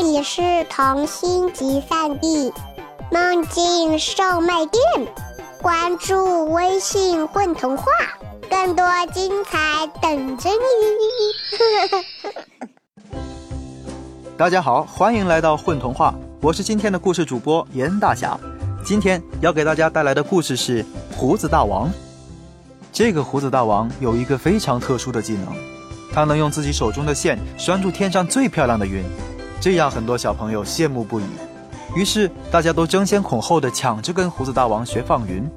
这里是童心集散地，梦境售卖店。关注微信“混童话”，更多精彩等着你。大家好，欢迎来到混童话，我是今天的故事主播严大侠。今天要给大家带来的故事是胡子大王。这个胡子大王有一个非常特殊的技能，他能用自己手中的线拴住天上最漂亮的云，这样很多小朋友羡慕不已。于是大家都争先恐后的抢着跟胡子大王学放云，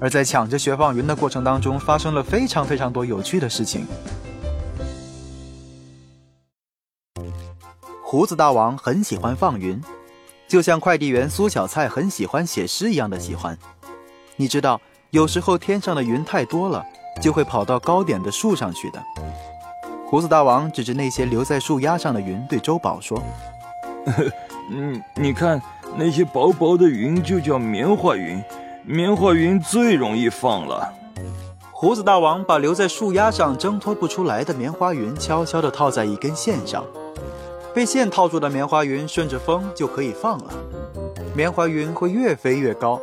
而在抢着学放云的过程当中，发生了非常非常多有趣的事情。胡子大王很喜欢放云，就像快递员苏小菜很喜欢写诗一样的喜欢。你知道，有时候天上的云太多了，就会跑到高点的树上去的。胡子大王指着那些留在树丫上的云，对周宝说：“嗯，你看那些薄薄的云就叫棉花云，棉花云最容易放了。”胡子大王把留在树丫上挣脱不出来的棉花云悄悄地套在一根线上。被线套住的棉花云顺着风就可以放了，棉花云会越飞越高。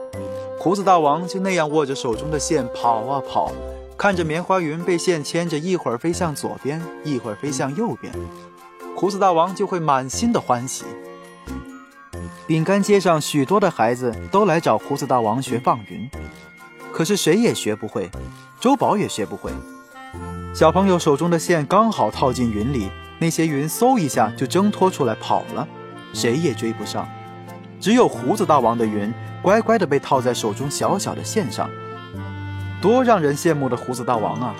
胡子大王就那样握着手中的线跑啊跑，看着棉花云被线牵着，一会儿飞向左边，一会儿飞向右边，胡子大王就会满心的欢喜。饼干街上许多的孩子都来找胡子大王学放云，可是谁也学不会，周宝也学不会。小朋友手中的线刚好套进云里。那些云嗖一下就挣脱出来跑了，谁也追不上。只有胡子大王的云乖乖地被套在手中小小的线上，多让人羡慕的胡子大王啊！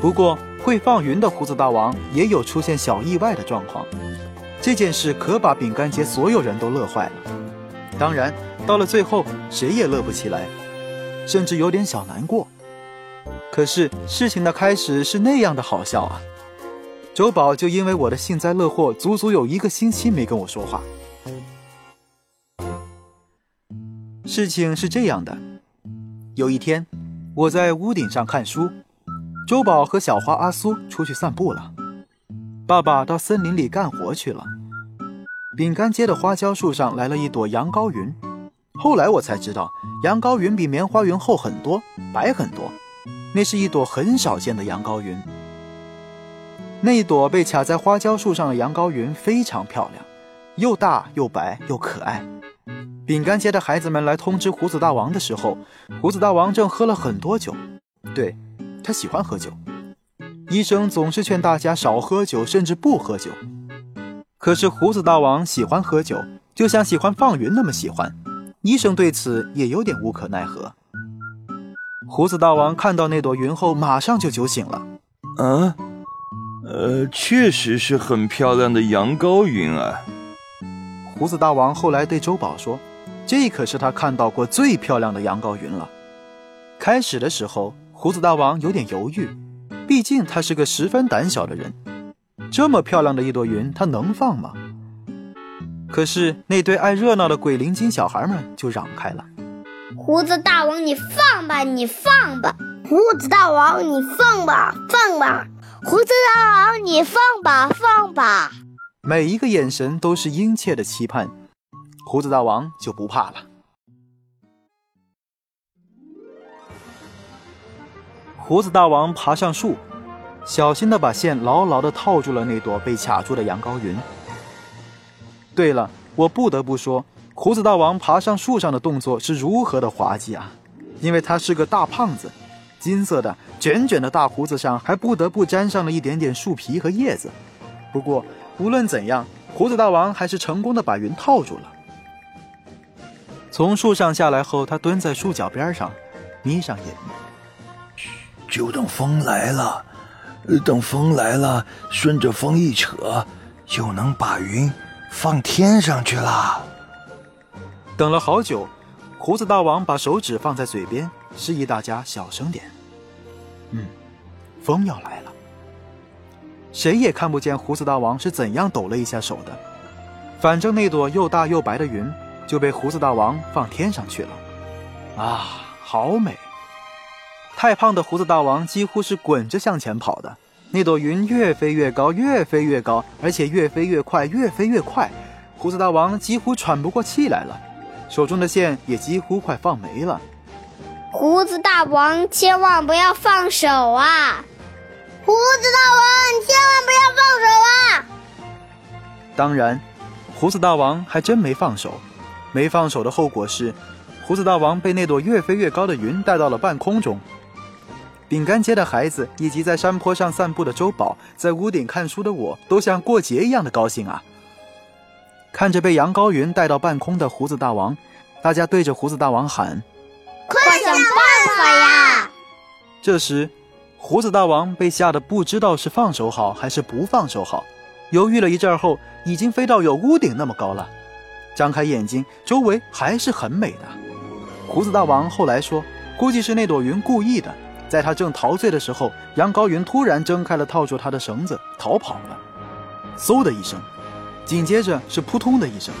不过会放云的胡子大王也有出现小意外的状况，这件事可把饼干街所有人都乐坏了。当然，到了最后谁也乐不起来，甚至有点小难过。可是事情的开始是那样的好笑啊！周宝就因为我的幸灾乐祸，足足有一个星期没跟我说话。事情是这样的，有一天我在屋顶上看书，周宝和小花阿苏出去散步了，爸爸到森林里干活去了。饼干街的花椒树上来了一朵羊羔云，后来我才知道，羊羔云比棉花云厚很多，白很多，那是一朵很少见的羊羔云。那一朵被卡在花椒树上的羊羔云非常漂亮，又大又白又可爱。饼干街的孩子们来通知胡子大王的时候，胡子大王正喝了很多酒。对，他喜欢喝酒。医生总是劝大家少喝酒，甚至不喝酒。可是胡子大王喜欢喝酒，就像喜欢放云那么喜欢。医生对此也有点无可奈何。胡子大王看到那朵云后，马上就酒醒了。嗯。呃，确实是很漂亮的羊羔云啊！胡子大王后来对周宝说：“这可是他看到过最漂亮的羊羔云了。”开始的时候，胡子大王有点犹豫，毕竟他是个十分胆小的人。这么漂亮的一朵云，他能放吗？可是那堆爱热闹的鬼灵精小孩们就嚷开了：“胡子大王，你放吧，你放吧！胡子大王，你放吧，放吧！”胡子大王，你放吧，放吧！每一个眼神都是殷切的期盼，胡子大王就不怕了。胡子大王爬上树，小心的把线牢牢的套住了那朵被卡住的羊羔云。对了，我不得不说，胡子大王爬上树上的动作是如何的滑稽啊！因为他是个大胖子。金色的卷卷的大胡子上还不得不沾上了一点点树皮和叶子。不过无论怎样，胡子大王还是成功的把云套住了。从树上下来后，他蹲在树脚边上，眯上眼。就等风来了，等风来了，顺着风一扯，就能把云放天上去了。等了好久，胡子大王把手指放在嘴边，示意大家小声点。嗯，风要来了。谁也看不见胡子大王是怎样抖了一下手的。反正那朵又大又白的云就被胡子大王放天上去了。啊，好美！太胖的胡子大王几乎是滚着向前跑的，那朵云越飞越高，越飞越高，而且越飞越快，越飞越快。胡子大王几乎喘不过气来了，手中的线也几乎快放没了。胡子大王，千万不要放手啊！胡子大王，千万不要放手啊！当然，胡子大王还真没放手。没放手的后果是，胡子大王被那朵越飞越高的云带到了半空中。饼干街的孩子以及在山坡上散步的周宝，在屋顶看书的我，都像过节一样的高兴啊！看着被羊羔云带到半空的胡子大王，大家对着胡子大王喊。快想办法呀！这时，胡子大王被吓得不知道是放手好还是不放手好，犹豫了一阵后，已经飞到有屋顶那么高了。张开眼睛，周围还是很美的。胡子大王后来说，估计是那朵云故意的，在他正陶醉的时候，羊羔云突然挣开了套住他的绳子，逃跑了。嗖的一声，紧接着是扑通的一声，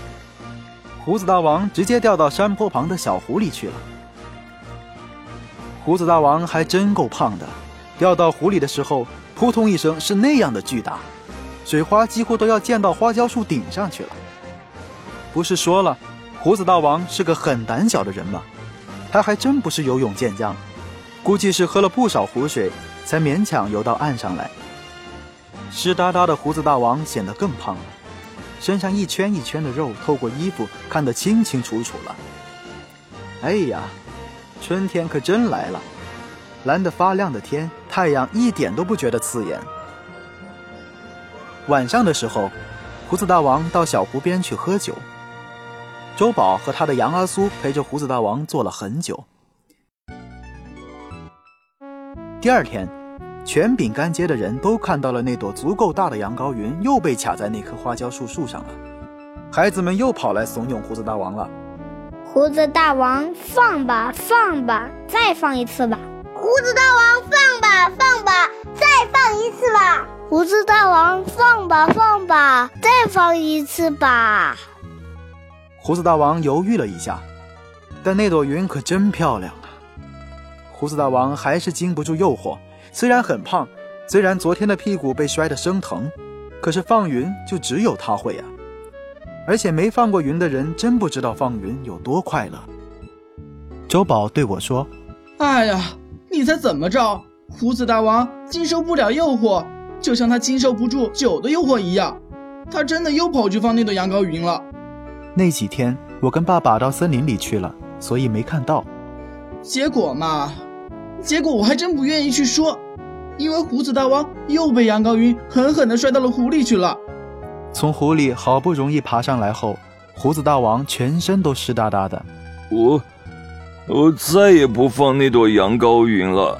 胡子大王直接掉到山坡旁的小湖里去了。胡子大王还真够胖的，掉到湖里的时候，扑通一声是那样的巨大，水花几乎都要溅到花椒树顶上去了。不是说了，胡子大王是个很胆小的人吗？他还真不是游泳健将，估计是喝了不少湖水，才勉强游到岸上来。湿哒哒的胡子大王显得更胖了，身上一圈一圈的肉透过衣服看得清清楚楚了。哎呀！春天可真来了，蓝得发亮的天，太阳一点都不觉得刺眼。晚上的时候，胡子大王到小湖边去喝酒。周宝和他的杨阿苏陪着胡子大王坐了很久。第二天，全饼干街的人都看到了那朵足够大的羊羔云又被卡在那棵花椒树树上了。孩子们又跑来怂恿胡子大王了。胡子大王，放吧，放吧，再放一次吧。胡子大王，放吧，放吧，再放一次吧。胡子大王，放吧，放吧，再放一次吧。胡子大王犹豫了一下，但那朵云可真漂亮啊。胡子大王还是经不住诱惑，虽然很胖，虽然昨天的屁股被摔得生疼，可是放云就只有他会啊。而且没放过云的人，真不知道放云有多快乐。周宝对我说：“哎呀，你猜怎么着？胡子大王经受不了诱惑，就像他经受不住酒的诱惑一样，他真的又跑去放那朵羊羔云了。那几天我跟爸爸到森林里去了，所以没看到。结果嘛，结果我还真不愿意去说，因为胡子大王又被羊羔云狠狠地摔到了湖里去了。”从湖里好不容易爬上来后，胡子大王全身都湿哒哒的。我，我再也不放那朵羊羔云了。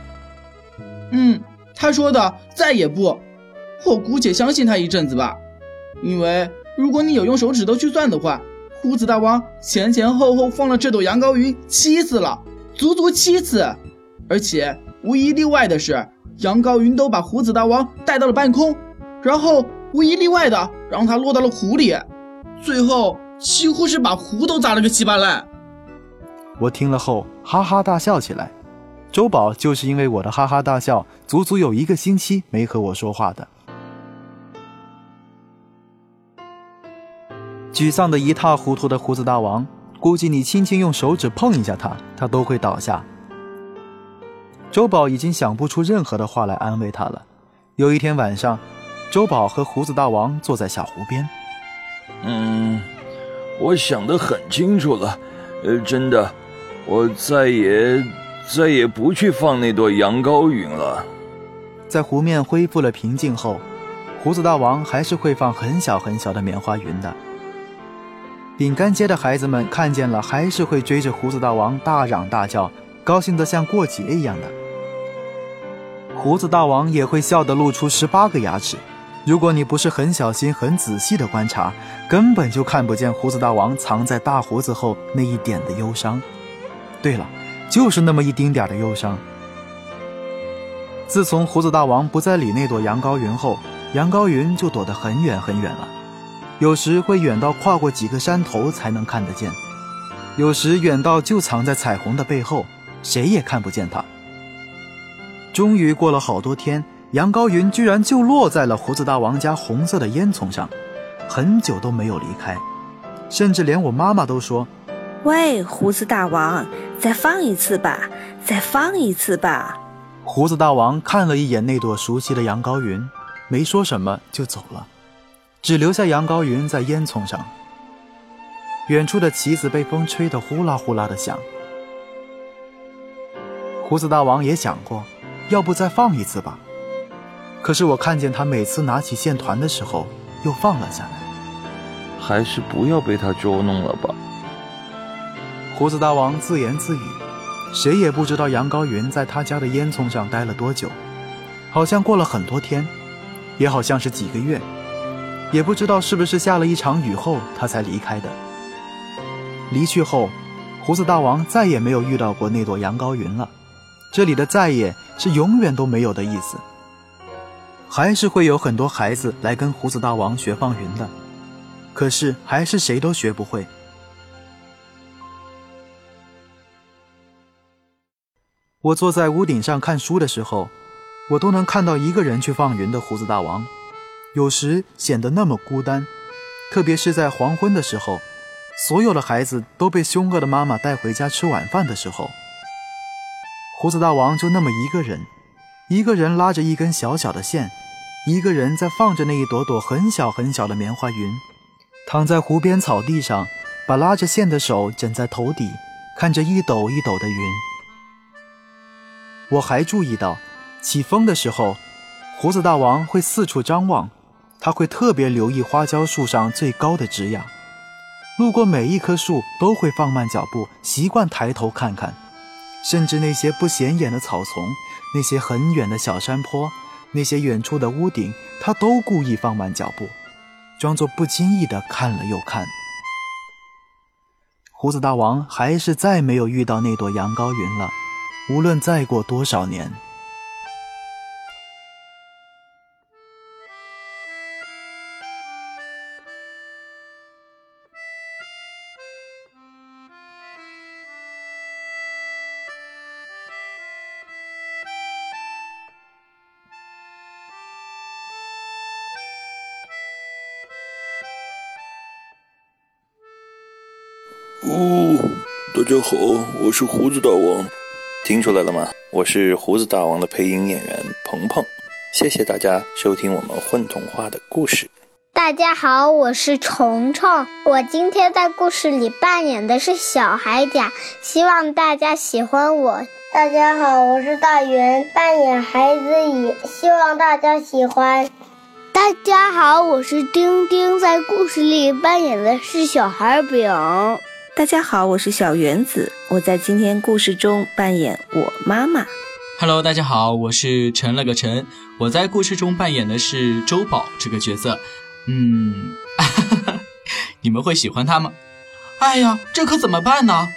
嗯，他说的再也不，我姑且相信他一阵子吧。因为如果你有用手指头去算的话，胡子大王前前后后放了这朵羊羔云七次了，足足七次。而且无一例外的是，羊羔云都把胡子大王带到了半空，然后。无一例外的让他落到了湖里，最后几乎是把湖都砸了个稀巴烂。我听了后哈哈大笑起来。周宝就是因为我的哈哈大笑，足足有一个星期没和我说话的。沮丧的一塌糊涂的胡子大王，估计你轻轻用手指碰一下他，他都会倒下。周宝已经想不出任何的话来安慰他了。有一天晚上。周宝和胡子大王坐在小湖边。嗯，我想得很清楚了，呃，真的，我再也再也不去放那朵羊羔云了。在湖面恢复了平静后，胡子大王还是会放很小很小的棉花云的。饼干街的孩子们看见了，还是会追着胡子大王大嚷大叫，高兴得像过节一样的。胡子大王也会笑得露出十八个牙齿。如果你不是很小心、很仔细的观察，根本就看不见胡子大王藏在大胡子后那一点的忧伤。对了，就是那么一丁点的忧伤。自从胡子大王不再理那朵羊羔云后，羊羔云就躲得很远很远了。有时会远到跨过几个山头才能看得见，有时远到就藏在彩虹的背后，谁也看不见它。终于过了好多天。羊羔云居然就落在了胡子大王家红色的烟囱上，很久都没有离开，甚至连我妈妈都说：“喂，胡子大王，再放一次吧，再放一次吧。”胡子大王看了一眼那朵熟悉的羊羔云，没说什么就走了，只留下羊羔云在烟囱上。远处的旗子被风吹得呼啦呼啦的响。胡子大王也想过，要不再放一次吧。可是我看见他每次拿起线团的时候，又放了下来。还是不要被他捉弄了吧。胡子大王自言自语，谁也不知道杨高云在他家的烟囱上待了多久，好像过了很多天，也好像是几个月，也不知道是不是下了一场雨后他才离开的。离去后，胡子大王再也没有遇到过那朵羊羔云了。这里的“再也”是永远都没有的意思。还是会有很多孩子来跟胡子大王学放云的，可是还是谁都学不会。我坐在屋顶上看书的时候，我都能看到一个人去放云的胡子大王，有时显得那么孤单，特别是在黄昏的时候，所有的孩子都被凶恶的妈妈带回家吃晚饭的时候，胡子大王就那么一个人。一个人拉着一根小小的线，一个人在放着那一朵朵很小很小的棉花云，躺在湖边草地上，把拉着线的手枕在头底，看着一抖一抖的云。我还注意到，起风的时候，胡子大王会四处张望，他会特别留意花椒树上最高的枝桠，路过每一棵树都会放慢脚步，习惯抬头看看，甚至那些不显眼的草丛。那些很远的小山坡，那些远处的屋顶，他都故意放慢脚步，装作不经意的看了又看。胡子大王还是再没有遇到那朵羊羔云了，无论再过多少年。家好，我是胡子大王，听出来了吗？我是胡子大王的配音演员鹏鹏，谢谢大家收听我们混童话的故事。大家好，我是虫虫，我今天在故事里扮演的是小海甲，希望大家喜欢我。大家好，我是大圆，扮演孩子乙，希望大家喜欢。大家好，我是丁丁，在故事里扮演的是小孩饼。大家好，我是小原子，我在今天故事中扮演我妈妈。Hello，大家好，我是陈了个陈，我在故事中扮演的是周宝这个角色。嗯，你们会喜欢他吗？哎呀，这可怎么办呢？